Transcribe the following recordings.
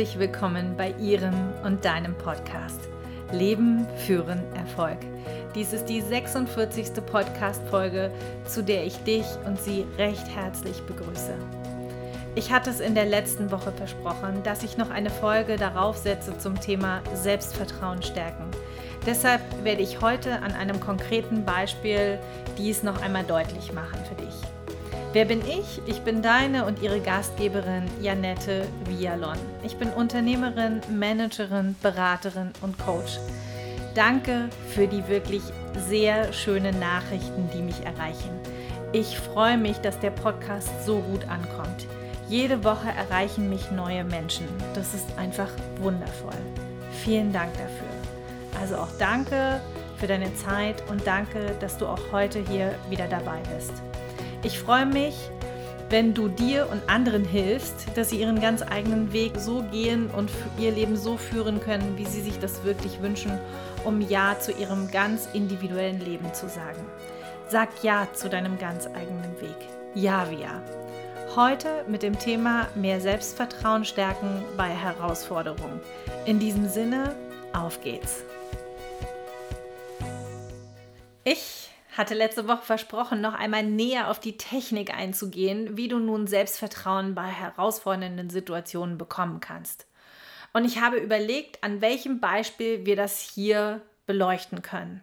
Herzlich willkommen bei Ihrem und deinem Podcast Leben, Führen, Erfolg. Dies ist die 46. Podcast-Folge, zu der ich dich und Sie recht herzlich begrüße. Ich hatte es in der letzten Woche versprochen, dass ich noch eine Folge darauf setze zum Thema Selbstvertrauen stärken. Deshalb werde ich heute an einem konkreten Beispiel dies noch einmal deutlich machen für. Wer bin ich? Ich bin deine und ihre Gastgeberin Janette Vialon. Ich bin Unternehmerin, Managerin, Beraterin und Coach. Danke für die wirklich sehr schönen Nachrichten, die mich erreichen. Ich freue mich, dass der Podcast so gut ankommt. Jede Woche erreichen mich neue Menschen. Das ist einfach wundervoll. Vielen Dank dafür. Also auch danke für deine Zeit und danke, dass du auch heute hier wieder dabei bist. Ich freue mich, wenn du dir und anderen hilfst, dass sie ihren ganz eigenen Weg so gehen und ihr Leben so führen können, wie sie sich das wirklich wünschen, um Ja zu ihrem ganz individuellen Leben zu sagen. Sag Ja zu deinem ganz eigenen Weg. Ja, ja. Heute mit dem Thema mehr Selbstvertrauen stärken bei Herausforderungen. In diesem Sinne, auf geht's. Ich hatte letzte Woche versprochen, noch einmal näher auf die Technik einzugehen, wie du nun Selbstvertrauen bei herausfordernden Situationen bekommen kannst. Und ich habe überlegt, an welchem Beispiel wir das hier beleuchten können.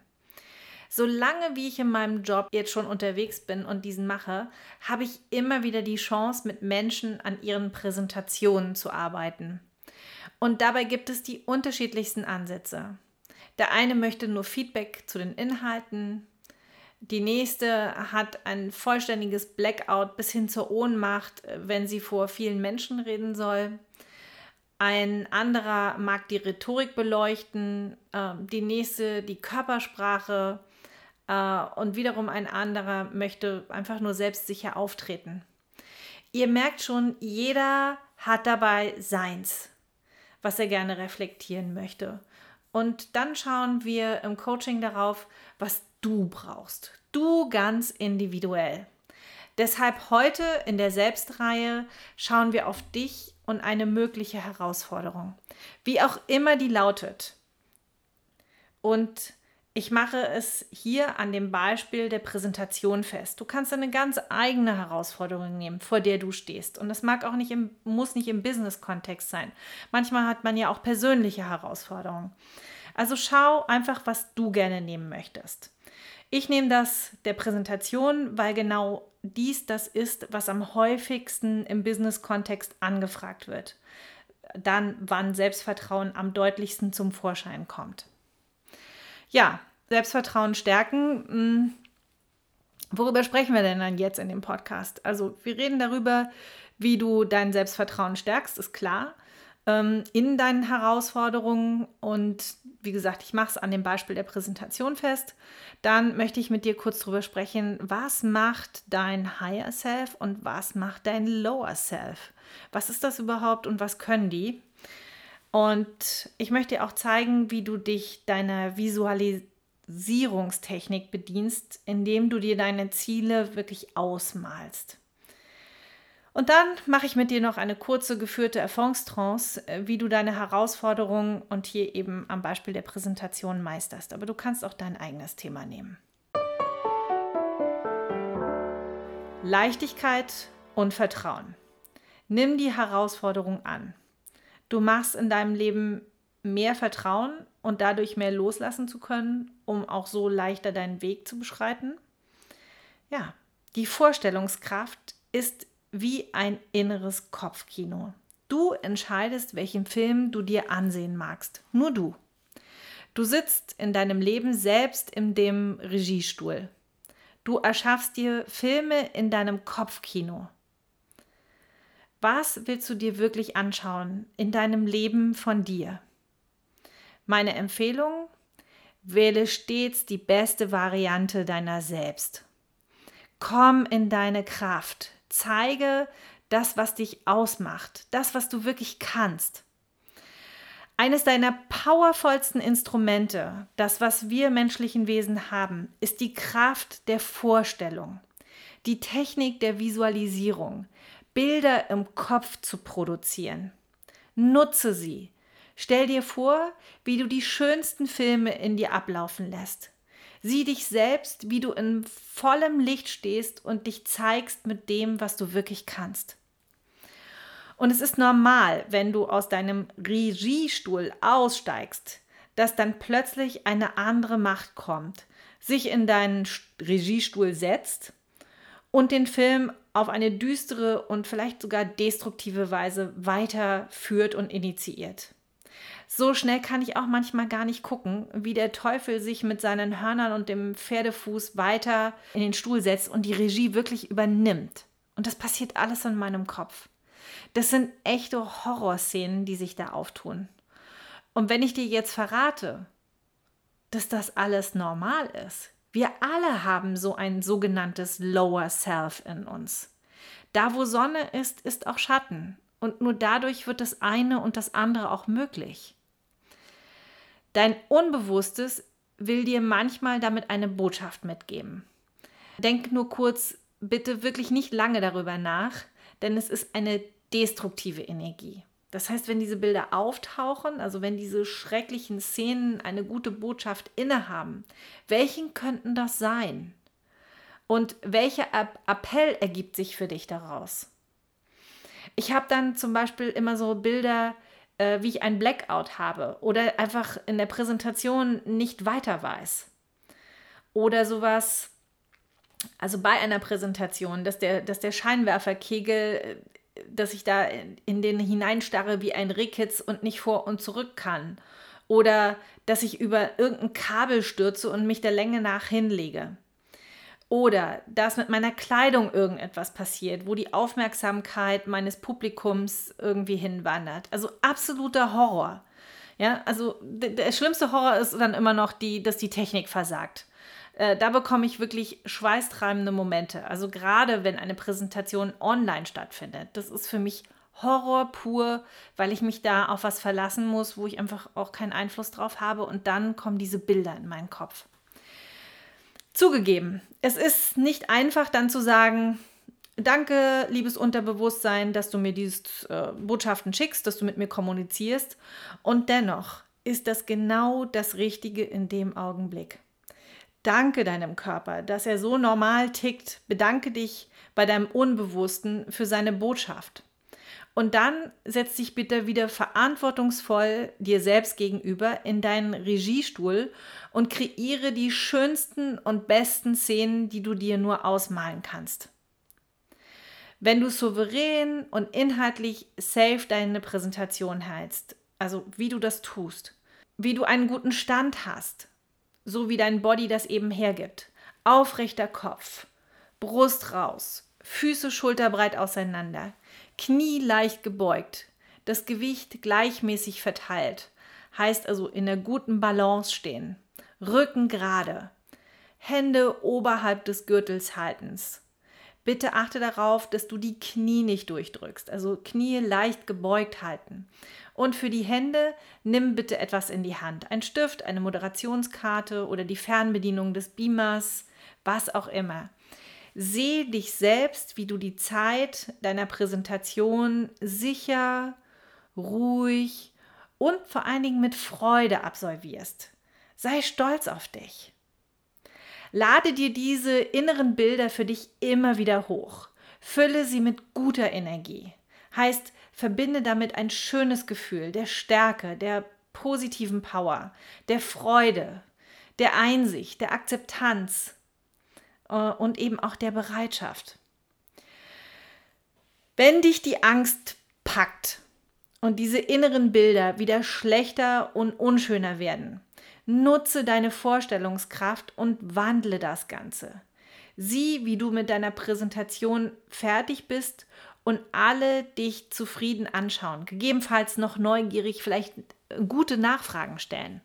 Solange wie ich in meinem Job jetzt schon unterwegs bin und diesen mache, habe ich immer wieder die Chance, mit Menschen an ihren Präsentationen zu arbeiten. Und dabei gibt es die unterschiedlichsten Ansätze. Der eine möchte nur Feedback zu den Inhalten, die nächste hat ein vollständiges Blackout bis hin zur Ohnmacht, äh, wenn sie vor vielen Menschen reden soll. Ein anderer mag die Rhetorik beleuchten, äh, die nächste die Körpersprache äh, und wiederum ein anderer möchte einfach nur selbstsicher auftreten. Ihr merkt schon, jeder hat dabei seins, was er gerne reflektieren möchte. Und dann schauen wir im Coaching darauf, was du brauchst. Du ganz individuell. Deshalb heute in der Selbstreihe schauen wir auf dich und eine mögliche Herausforderung, wie auch immer die lautet. Und ich mache es hier an dem Beispiel der Präsentation fest. Du kannst eine ganz eigene Herausforderung nehmen, vor der du stehst. Und das mag auch nicht im, muss nicht im Business-Kontext sein. Manchmal hat man ja auch persönliche Herausforderungen. Also schau einfach, was du gerne nehmen möchtest. Ich nehme das der Präsentation, weil genau dies das ist, was am häufigsten im Business-Kontext angefragt wird. Dann, wann Selbstvertrauen am deutlichsten zum Vorschein kommt. Ja, Selbstvertrauen stärken. Hm, worüber sprechen wir denn dann jetzt in dem Podcast? Also, wir reden darüber, wie du dein Selbstvertrauen stärkst, ist klar ähm, in deinen Herausforderungen. Und wie gesagt, ich mache es an dem Beispiel der Präsentation fest. Dann möchte ich mit dir kurz darüber sprechen, was macht dein Higher Self und was macht dein Lower Self? Was ist das überhaupt und was können die? Und ich möchte dir auch zeigen, wie du dich deiner Visualisierungstechnik bedienst, indem du dir deine Ziele wirklich ausmalst. Und dann mache ich mit dir noch eine kurze geführte Erfolgstrance, äh, wie du deine Herausforderungen und hier eben am Beispiel der Präsentation meisterst. Aber du kannst auch dein eigenes Thema nehmen. Leichtigkeit und Vertrauen. Nimm die Herausforderung an. Du machst in deinem Leben mehr Vertrauen und dadurch mehr loslassen zu können, um auch so leichter deinen Weg zu beschreiten. Ja, die Vorstellungskraft ist wie ein inneres Kopfkino. Du entscheidest, welchen Film du dir ansehen magst. Nur du. Du sitzt in deinem Leben selbst in dem Regiestuhl. Du erschaffst dir Filme in deinem Kopfkino. Was willst du dir wirklich anschauen in deinem Leben von dir? Meine Empfehlung, wähle stets die beste Variante deiner selbst. Komm in deine Kraft, Zeige das, was dich ausmacht, das, was du wirklich kannst. Eines deiner powervollsten Instrumente, das, was wir menschlichen Wesen haben, ist die Kraft der Vorstellung, die Technik der Visualisierung, Bilder im Kopf zu produzieren. Nutze sie. Stell dir vor, wie du die schönsten Filme in dir ablaufen lässt. Sieh dich selbst, wie du in vollem Licht stehst und dich zeigst mit dem, was du wirklich kannst. Und es ist normal, wenn du aus deinem Regiestuhl aussteigst, dass dann plötzlich eine andere Macht kommt, sich in deinen Regiestuhl setzt und den Film auf eine düstere und vielleicht sogar destruktive Weise weiterführt und initiiert. So schnell kann ich auch manchmal gar nicht gucken, wie der Teufel sich mit seinen Hörnern und dem Pferdefuß weiter in den Stuhl setzt und die Regie wirklich übernimmt. Und das passiert alles in meinem Kopf. Das sind echte Horrorszenen, die sich da auftun. Und wenn ich dir jetzt verrate, dass das alles normal ist, wir alle haben so ein sogenanntes Lower Self in uns. Da, wo Sonne ist, ist auch Schatten. Und nur dadurch wird das eine und das andere auch möglich. Dein Unbewusstes will dir manchmal damit eine Botschaft mitgeben. Denk nur kurz, bitte wirklich nicht lange darüber nach, denn es ist eine destruktive Energie. Das heißt, wenn diese Bilder auftauchen, also wenn diese schrecklichen Szenen eine gute Botschaft innehaben, welchen könnten das sein? Und welcher Appell ergibt sich für dich daraus? Ich habe dann zum Beispiel immer so Bilder, äh, wie ich ein Blackout habe oder einfach in der Präsentation nicht weiter weiß. Oder sowas, also bei einer Präsentation, dass der, dass der Scheinwerferkegel dass ich da in den hineinstarre wie ein Rehkitz und nicht vor und zurück kann. Oder dass ich über irgendein Kabel stürze und mich der Länge nach hinlege. Oder dass mit meiner Kleidung irgendetwas passiert, wo die Aufmerksamkeit meines Publikums irgendwie hinwandert. Also absoluter Horror. Ja, also der schlimmste Horror ist dann immer noch die, dass die Technik versagt. Äh, da bekomme ich wirklich schweißtreibende Momente. Also gerade wenn eine Präsentation online stattfindet. Das ist für mich Horror pur, weil ich mich da auf was verlassen muss, wo ich einfach auch keinen Einfluss drauf habe. Und dann kommen diese Bilder in meinen Kopf. Zugegeben, es ist nicht einfach dann zu sagen, danke, liebes Unterbewusstsein, dass du mir diese äh, Botschaften schickst, dass du mit mir kommunizierst. Und dennoch ist das genau das Richtige in dem Augenblick. Danke deinem Körper, dass er so normal tickt. Bedanke dich bei deinem Unbewussten für seine Botschaft. Und dann setz dich bitte wieder verantwortungsvoll dir selbst gegenüber in deinen Regiestuhl und kreiere die schönsten und besten Szenen, die du dir nur ausmalen kannst. Wenn du souverän und inhaltlich safe deine Präsentation hältst, also wie du das tust, wie du einen guten Stand hast, so wie dein Body das eben hergibt. Aufrechter Kopf, Brust raus, Füße schulterbreit auseinander, Knie leicht gebeugt, das Gewicht gleichmäßig verteilt, heißt also in der guten Balance stehen, Rücken gerade, Hände oberhalb des Gürtels haltens. Bitte achte darauf, dass du die Knie nicht durchdrückst, also Knie leicht gebeugt halten. Und für die Hände nimm bitte etwas in die Hand. Ein Stift, eine Moderationskarte oder die Fernbedienung des Beamers, was auch immer. Sehe dich selbst, wie du die Zeit deiner Präsentation sicher, ruhig und vor allen Dingen mit Freude absolvierst. Sei stolz auf dich. Lade dir diese inneren Bilder für dich immer wieder hoch. Fülle sie mit guter Energie. Heißt, verbinde damit ein schönes Gefühl der Stärke, der positiven Power, der Freude, der Einsicht, der Akzeptanz und eben auch der Bereitschaft. Wenn dich die Angst packt und diese inneren Bilder wieder schlechter und unschöner werden, nutze deine Vorstellungskraft und wandle das Ganze. Sieh, wie du mit deiner Präsentation fertig bist und alle dich zufrieden anschauen, gegebenenfalls noch neugierig vielleicht gute Nachfragen stellen.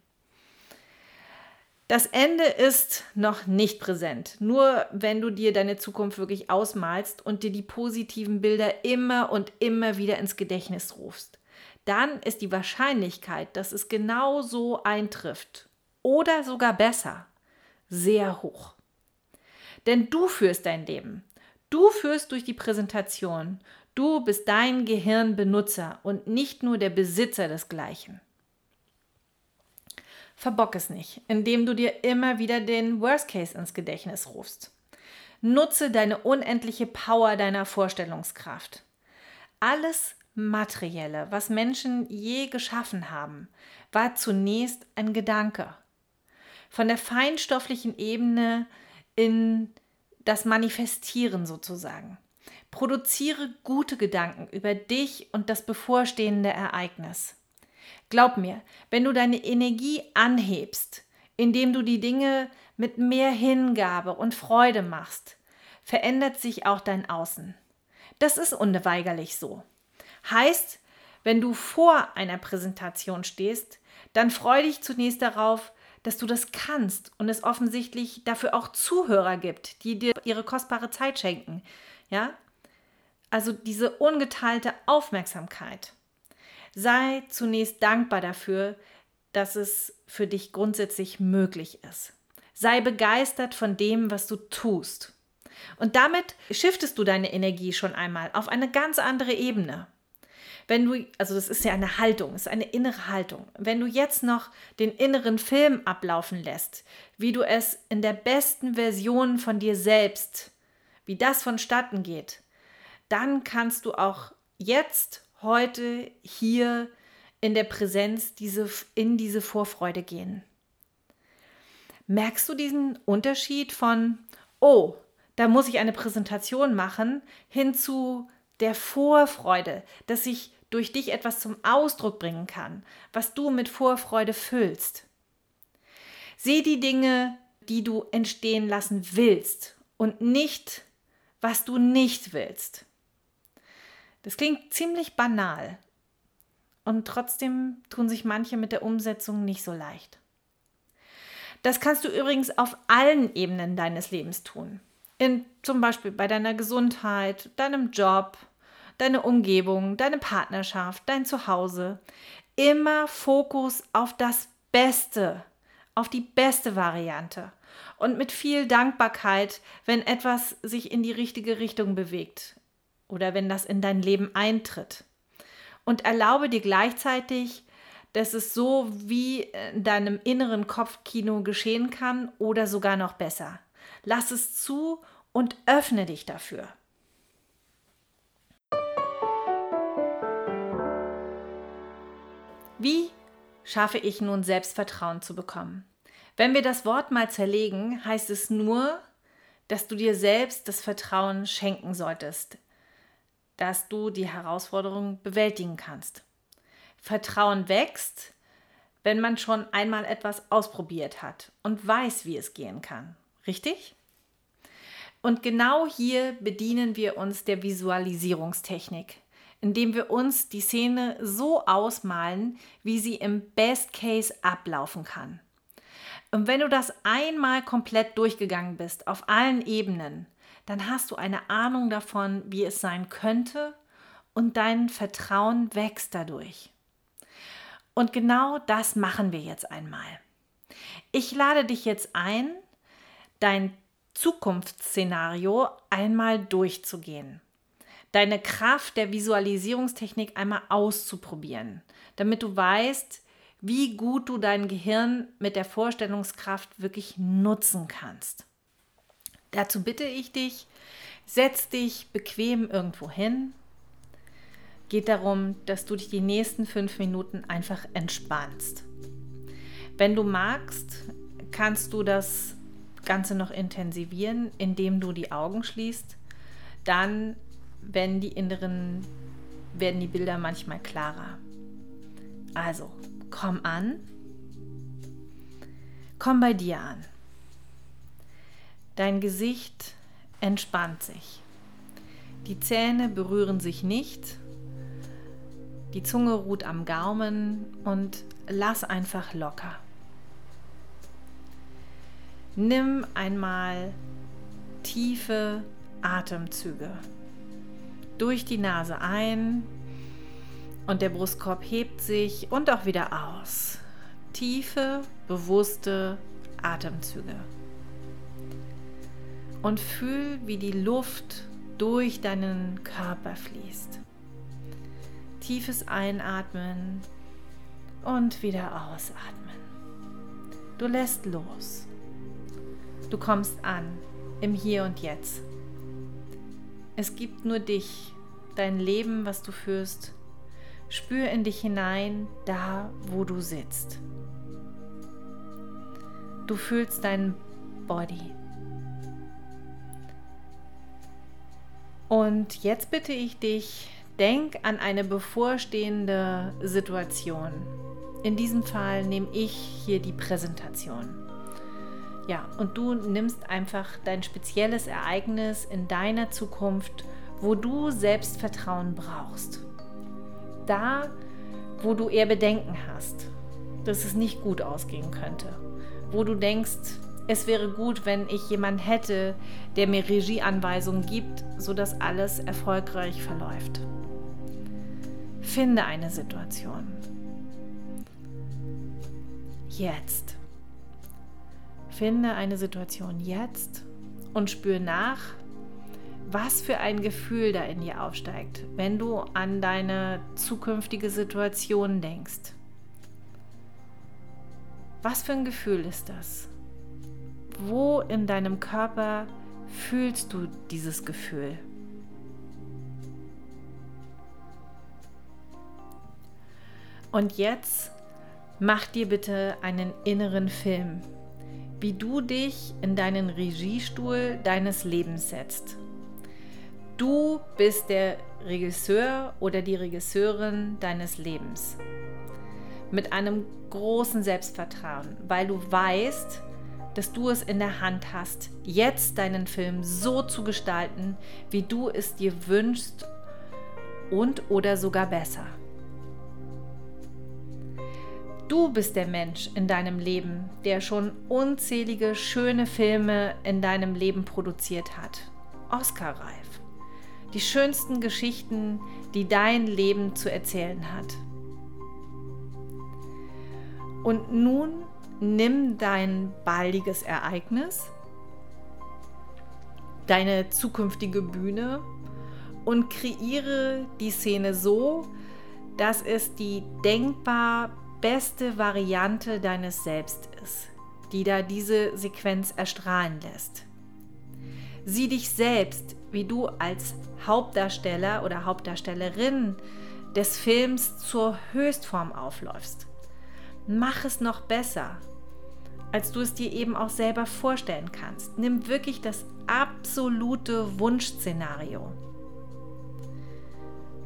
Das Ende ist noch nicht präsent. Nur wenn du dir deine Zukunft wirklich ausmalst und dir die positiven Bilder immer und immer wieder ins Gedächtnis rufst, dann ist die Wahrscheinlichkeit, dass es genau so eintrifft oder sogar besser, sehr hoch. Denn du führst dein Leben. Du führst durch die Präsentation. Du bist dein Gehirnbenutzer und nicht nur der Besitzer des Gleichen. Verbock es nicht, indem du dir immer wieder den Worst Case ins Gedächtnis rufst. Nutze deine unendliche Power deiner Vorstellungskraft. Alles Materielle, was Menschen je geschaffen haben, war zunächst ein Gedanke. Von der feinstofflichen Ebene in das Manifestieren sozusagen. Produziere gute Gedanken über dich und das bevorstehende Ereignis. Glaub mir, wenn du deine Energie anhebst, indem du die Dinge mit mehr Hingabe und Freude machst, verändert sich auch dein Außen. Das ist unweigerlich so. Heißt, wenn du vor einer Präsentation stehst, dann freu dich zunächst darauf, dass du das kannst und es offensichtlich dafür auch Zuhörer gibt, die dir ihre kostbare Zeit schenken. Ja? Also diese ungeteilte Aufmerksamkeit. Sei zunächst dankbar dafür, dass es für dich grundsätzlich möglich ist. Sei begeistert von dem, was du tust. Und damit shiftest du deine Energie schon einmal auf eine ganz andere Ebene. Wenn du, also das ist ja eine Haltung, ist eine innere Haltung. Wenn du jetzt noch den inneren Film ablaufen lässt, wie du es in der besten Version von dir selbst, wie das vonstatten geht, dann kannst du auch jetzt, heute, hier in der Präsenz diese, in diese Vorfreude gehen. Merkst du diesen Unterschied von, oh, da muss ich eine Präsentation machen, hin zu der Vorfreude, dass ich durch dich etwas zum Ausdruck bringen kann, was du mit Vorfreude füllst. Seh die Dinge, die du entstehen lassen willst und nicht, was du nicht willst. Das klingt ziemlich banal und trotzdem tun sich manche mit der Umsetzung nicht so leicht. Das kannst du übrigens auf allen Ebenen deines Lebens tun. In, zum Beispiel bei deiner Gesundheit, deinem Job, deiner Umgebung, deine Partnerschaft, dein Zuhause. Immer Fokus auf das Beste, auf die beste Variante und mit viel Dankbarkeit, wenn etwas sich in die richtige Richtung bewegt oder wenn das in dein Leben eintritt. Und erlaube dir gleichzeitig, dass es so wie in deinem inneren Kopfkino geschehen kann oder sogar noch besser. Lass es zu und öffne dich dafür. Wie schaffe ich nun Selbstvertrauen zu bekommen? Wenn wir das Wort mal zerlegen, heißt es nur, dass du dir selbst das Vertrauen schenken solltest, dass du die Herausforderung bewältigen kannst. Vertrauen wächst, wenn man schon einmal etwas ausprobiert hat und weiß, wie es gehen kann. Richtig? Und genau hier bedienen wir uns der Visualisierungstechnik, indem wir uns die Szene so ausmalen, wie sie im Best Case ablaufen kann. Und wenn du das einmal komplett durchgegangen bist, auf allen Ebenen, dann hast du eine Ahnung davon, wie es sein könnte und dein Vertrauen wächst dadurch. Und genau das machen wir jetzt einmal. Ich lade dich jetzt ein, dein Zukunftsszenario einmal durchzugehen. Deine Kraft der Visualisierungstechnik einmal auszuprobieren, damit du weißt, wie gut du dein Gehirn mit der Vorstellungskraft wirklich nutzen kannst. Dazu bitte ich dich, setz dich bequem irgendwo hin. Geht darum, dass du dich die nächsten fünf Minuten einfach entspannst. Wenn du magst, kannst du das Ganze noch intensivieren, indem du die Augen schließt. Dann, wenn die inneren, werden die Bilder manchmal klarer. Also, komm an. Komm bei dir an. Dein Gesicht entspannt sich. Die Zähne berühren sich nicht. Die Zunge ruht am Gaumen und lass einfach locker. Nimm einmal tiefe Atemzüge. Durch die Nase ein und der Brustkorb hebt sich und auch wieder aus. Tiefe, bewusste Atemzüge und fühl, wie die Luft durch deinen Körper fließt. Tiefes Einatmen und wieder ausatmen. Du lässt los. Du kommst an im Hier und Jetzt. Es gibt nur dich, dein Leben, was du führst. Spür in dich hinein, da wo du sitzt. Du fühlst deinen Body. Und jetzt bitte ich dich, denk an eine bevorstehende Situation. In diesem Fall nehme ich hier die Präsentation. Ja, und du nimmst einfach dein spezielles Ereignis in deiner Zukunft, wo du Selbstvertrauen brauchst. Da, wo du eher Bedenken hast, dass es nicht gut ausgehen könnte. Wo du denkst, es wäre gut, wenn ich jemanden hätte, der mir Regieanweisungen gibt, sodass alles erfolgreich verläuft. Finde eine Situation. Jetzt. Finde eine Situation jetzt und spür nach, was für ein Gefühl da in dir aufsteigt, wenn du an deine zukünftige Situation denkst. Was für ein Gefühl ist das? Wo in deinem Körper fühlst du dieses Gefühl? Und jetzt mach dir bitte einen inneren Film, wie du dich in deinen Regiestuhl deines Lebens setzt. Du bist der Regisseur oder die Regisseurin deines Lebens. Mit einem großen Selbstvertrauen, weil du weißt, dass du es in der Hand hast, jetzt deinen Film so zu gestalten, wie du es dir wünschst und oder sogar besser. Du bist der Mensch in deinem Leben, der schon unzählige schöne Filme in deinem Leben produziert hat. Oscar-reif. Die schönsten Geschichten, die dein Leben zu erzählen hat. Und nun nimm dein baldiges Ereignis, deine zukünftige Bühne und kreiere die Szene so, dass es die denkbar beste Variante deines Selbst ist, die da diese Sequenz erstrahlen lässt. Sieh dich selbst, wie du als Hauptdarsteller oder Hauptdarstellerin des Films zur Höchstform aufläufst. Mach es noch besser als du es dir eben auch selber vorstellen kannst. Nimm wirklich das absolute Wunschszenario.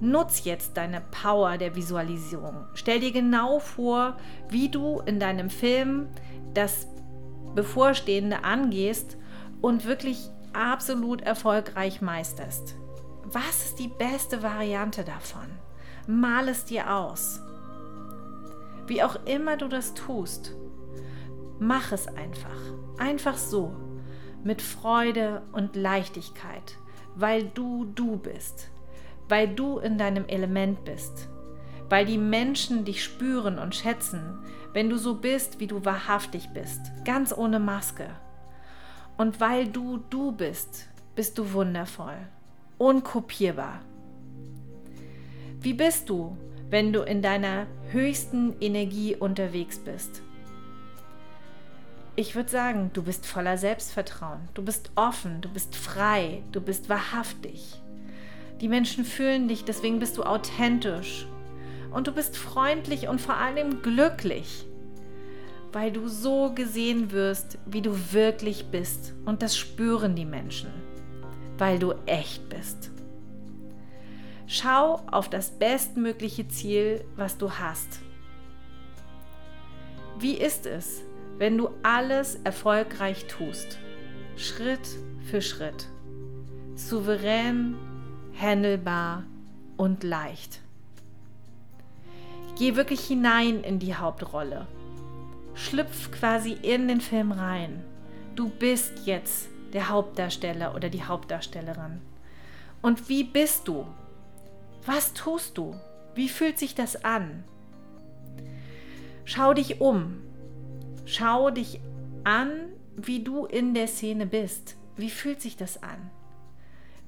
Nutz jetzt deine Power der Visualisierung. Stell dir genau vor, wie du in deinem Film das Bevorstehende angehst und wirklich absolut erfolgreich meisterst. Was ist die beste Variante davon? Mal es dir aus. Wie auch immer du das tust, Mach es einfach. Einfach so. Mit Freude und Leichtigkeit. Weil du du bist. Weil du in deinem Element bist. Weil die Menschen dich spüren und schätzen, wenn du so bist, wie du wahrhaftig bist. Ganz ohne Maske. Und weil du du bist, bist du wundervoll. Unkopierbar. Wie bist du, wenn du in deiner höchsten Energie unterwegs bist? ich würde sagen, du bist voller Selbstvertrauen, du bist offen, du bist frei, du bist wahrhaftig. Die Menschen fühlen dich, deswegen bist du authentisch. Und du bist freundlich und vor allem glücklich, weil du so gesehen wirst, wie du wirklich bist. Und das spüren die Menschen, weil du echt bist. Schau auf das bestmögliche Ziel, was du hast. Wie ist es, wenn du alles erfolgreich tust, Schritt für Schritt, souverän, handelbar und leicht. Geh wirklich hinein in die Hauptrolle. Schlüpf quasi in den Film rein. Du bist jetzt der Hauptdarsteller oder die Hauptdarstellerin. Und wie bist du? Was tust du? Wie fühlt sich das an? Schau dich um. Schau dich an, wie du in der Szene bist. Wie fühlt sich das an?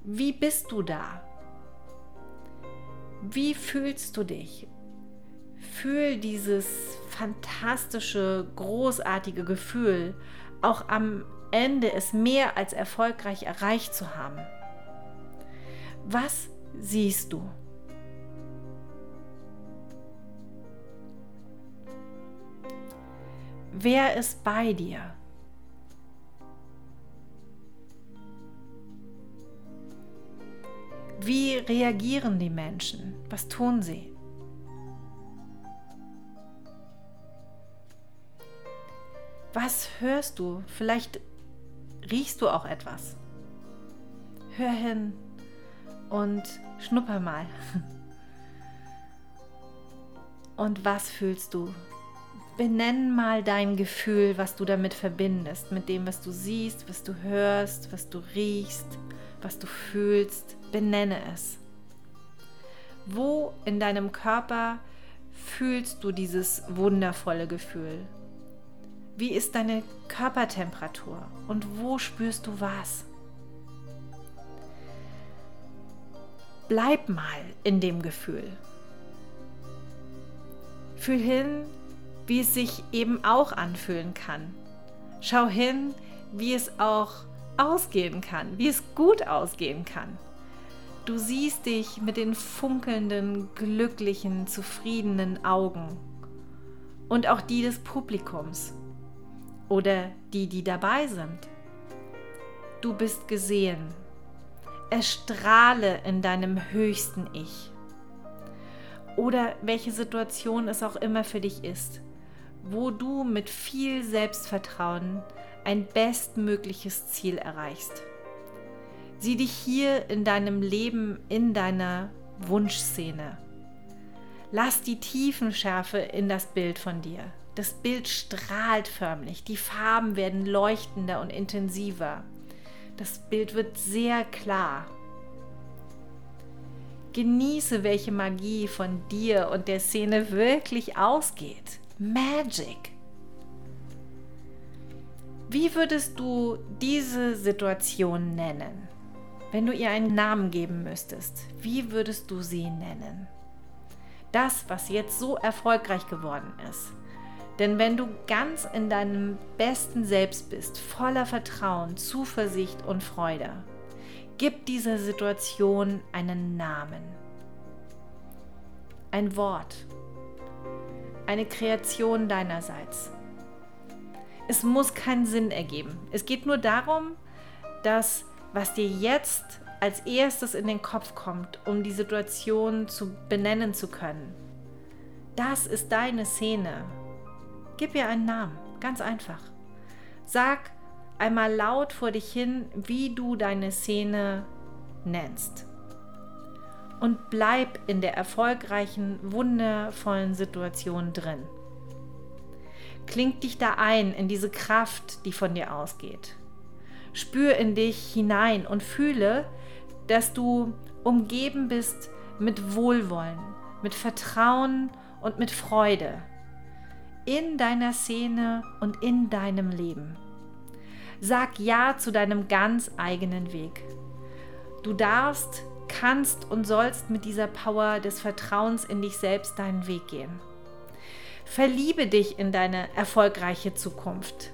Wie bist du da? Wie fühlst du dich? Fühl dieses fantastische, großartige Gefühl, auch am Ende es mehr als erfolgreich erreicht zu haben. Was siehst du? Wer ist bei dir? Wie reagieren die Menschen? Was tun sie? Was hörst du? Vielleicht riechst du auch etwas. Hör hin und schnupper mal. Und was fühlst du? Benenn mal dein Gefühl, was du damit verbindest, mit dem, was du siehst, was du hörst, was du riechst, was du fühlst. Benenne es. Wo in deinem Körper fühlst du dieses wundervolle Gefühl? Wie ist deine Körpertemperatur und wo spürst du was? Bleib mal in dem Gefühl. Fühl hin, wie es sich eben auch anfühlen kann. Schau hin, wie es auch ausgehen kann, wie es gut ausgehen kann. Du siehst dich mit den funkelnden, glücklichen, zufriedenen Augen und auch die des Publikums oder die, die dabei sind. Du bist gesehen. Erstrahle in deinem höchsten Ich. Oder welche Situation es auch immer für dich ist, wo du mit viel Selbstvertrauen ein bestmögliches Ziel erreichst. Sieh dich hier in deinem Leben in deiner Wunschszene. Lass die Tiefenschärfe in das Bild von dir. Das Bild strahlt förmlich, die Farben werden leuchtender und intensiver. Das Bild wird sehr klar. Genieße, welche Magie von dir und der Szene wirklich ausgeht. Magic. Wie würdest du diese Situation nennen? Wenn du ihr einen Namen geben müsstest, wie würdest du sie nennen? Das, was jetzt so erfolgreich geworden ist, denn wenn du ganz in deinem besten Selbst bist, voller Vertrauen, Zuversicht und Freude, gib dieser Situation einen Namen. Ein Wort. Eine Kreation deinerseits. Es muss keinen Sinn ergeben. Es geht nur darum, dass was dir jetzt als erstes in den Kopf kommt, um die Situation zu benennen zu können, das ist deine Szene, Gib ihr einen Namen, ganz einfach. Sag einmal laut vor dich hin, wie du deine Szene nennst. Und bleib in der erfolgreichen, wundervollen Situation drin. Kling dich da ein in diese Kraft, die von dir ausgeht. Spür in dich hinein und fühle, dass du umgeben bist mit Wohlwollen, mit Vertrauen und mit Freude in deiner Szene und in deinem Leben. Sag Ja zu deinem ganz eigenen Weg. Du darfst, kannst und sollst mit dieser Power des Vertrauens in dich selbst deinen Weg gehen. Verliebe dich in deine erfolgreiche Zukunft,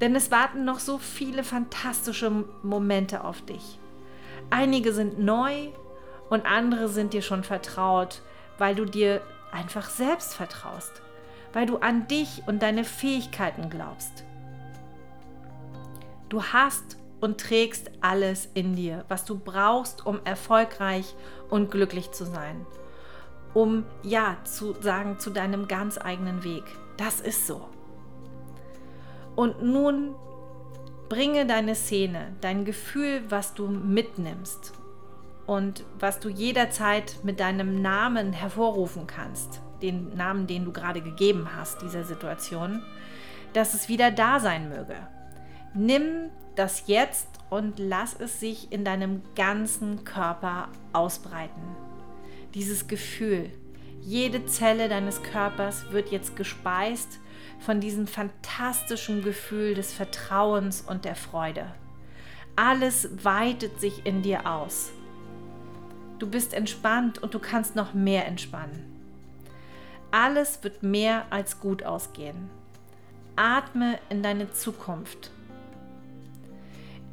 denn es warten noch so viele fantastische Momente auf dich. Einige sind neu und andere sind dir schon vertraut, weil du dir einfach selbst vertraust weil du an dich und deine Fähigkeiten glaubst. Du hast und trägst alles in dir, was du brauchst, um erfolgreich und glücklich zu sein. Um Ja zu sagen zu deinem ganz eigenen Weg. Das ist so. Und nun bringe deine Szene, dein Gefühl, was du mitnimmst und was du jederzeit mit deinem Namen hervorrufen kannst den Namen, den du gerade gegeben hast, dieser Situation, dass es wieder da sein möge. Nimm das jetzt und lass es sich in deinem ganzen Körper ausbreiten. Dieses Gefühl, jede Zelle deines Körpers wird jetzt gespeist von diesem fantastischen Gefühl des Vertrauens und der Freude. Alles weitet sich in dir aus. Du bist entspannt und du kannst noch mehr entspannen. Alles wird mehr als gut ausgehen. Atme in deine Zukunft.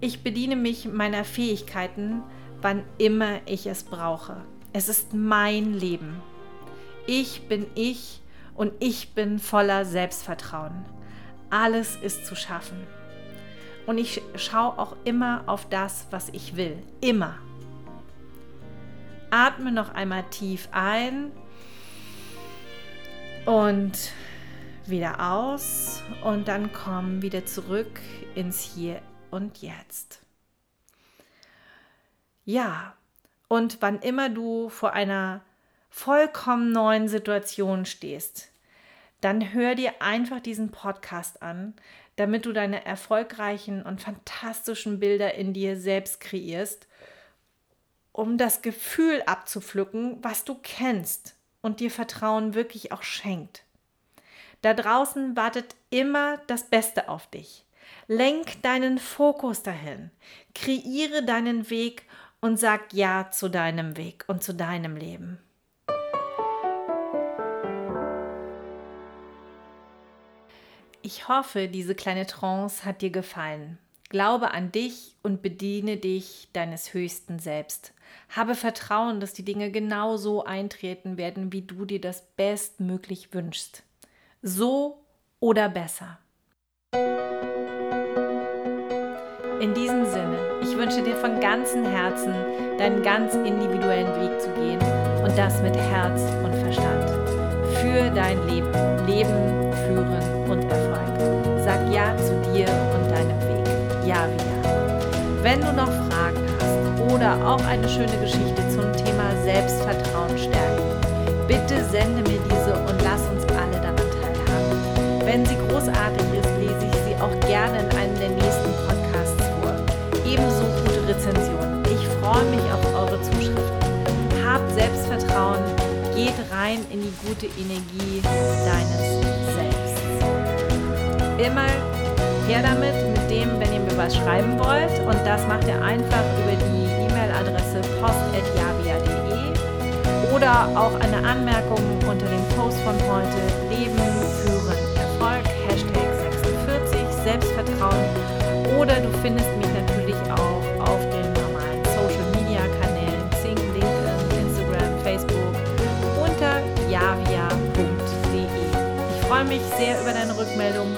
Ich bediene mich meiner Fähigkeiten, wann immer ich es brauche. Es ist mein Leben. Ich bin ich und ich bin voller Selbstvertrauen. Alles ist zu schaffen. Und ich schaue auch immer auf das, was ich will. Immer. Atme noch einmal tief ein und wieder aus und dann komm wieder zurück ins Hier und Jetzt. Ja, und wann immer du vor einer vollkommen neuen Situation stehst, dann hör dir einfach diesen Podcast an, damit du deine erfolgreichen und fantastischen Bilder in dir selbst kreierst, um das Gefühl abzupflücken, was du kennst und dir Vertrauen wirklich auch schenkt. Da draußen wartet immer das Beste auf dich. Lenk deinen Fokus dahin, kreiere deinen Weg und sag Ja zu deinem Weg und zu deinem Leben. Ich hoffe, diese kleine Trance hat dir gefallen. Glaube an dich und bediene dich deines höchsten Selbst. Habe Vertrauen, dass die Dinge genau so eintreten werden, wie du dir das bestmöglich wünschst. So oder besser. In diesem Sinne, ich wünsche dir von ganzem Herzen, deinen ganz individuellen Weg zu gehen und das mit Herz und Verstand. Für dein Leben, Leben führen und Erfolg. Sag Ja zu dir und deinem Weg. Ja, wieder. Wenn du noch Fragen hast oder auch eine schöne Geschichte zum Thema Selbstvertrauen stärken, bitte sende mir diese und lass mich auf eure Zuschriften. Habt Selbstvertrauen, geht rein in die gute Energie deines Selbst. Immer her damit, mit dem, wenn ihr mir was schreiben wollt. Und das macht ihr einfach über die E-Mail-Adresse post.javia.de oder auch eine Anmerkung unter dem Post von heute. Leben, führen, Erfolg, Hashtag 46, Selbstvertrauen. Oder du findest mich natürlich auch mich sehr über deine Rückmeldung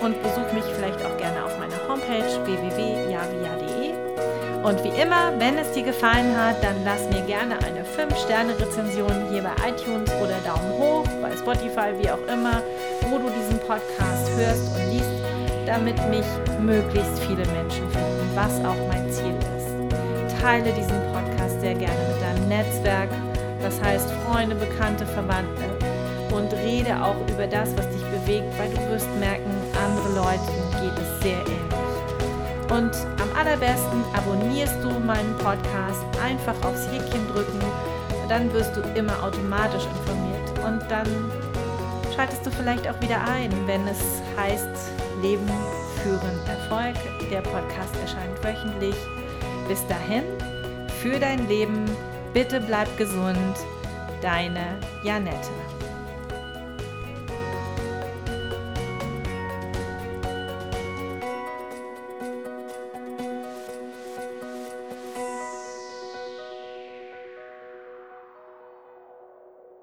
und besuch mich vielleicht auch gerne auf meiner Homepage www.javia.de. Und wie immer, wenn es dir gefallen hat, dann lass mir gerne eine 5-Sterne-Rezension hier bei iTunes oder Daumen hoch, bei Spotify, wie auch immer, wo du diesen Podcast hörst und liest, damit mich möglichst viele Menschen finden, was auch mein Ziel ist. Teile diesen Podcast sehr gerne mit deinem Netzwerk, das heißt Freunde, Bekannte, Verwandte und rede auch über das, was dich bewegt, weil du wirst merken, andere Leuten geht es sehr ähnlich. Und am allerbesten abonnierst du meinen Podcast, einfach aufs Häkchen drücken, dann wirst du immer automatisch informiert und dann schaltest du vielleicht auch wieder ein, wenn es heißt Leben führen Erfolg. Der Podcast erscheint wöchentlich. Bis dahin, für dein Leben, bitte bleib gesund. Deine Janette.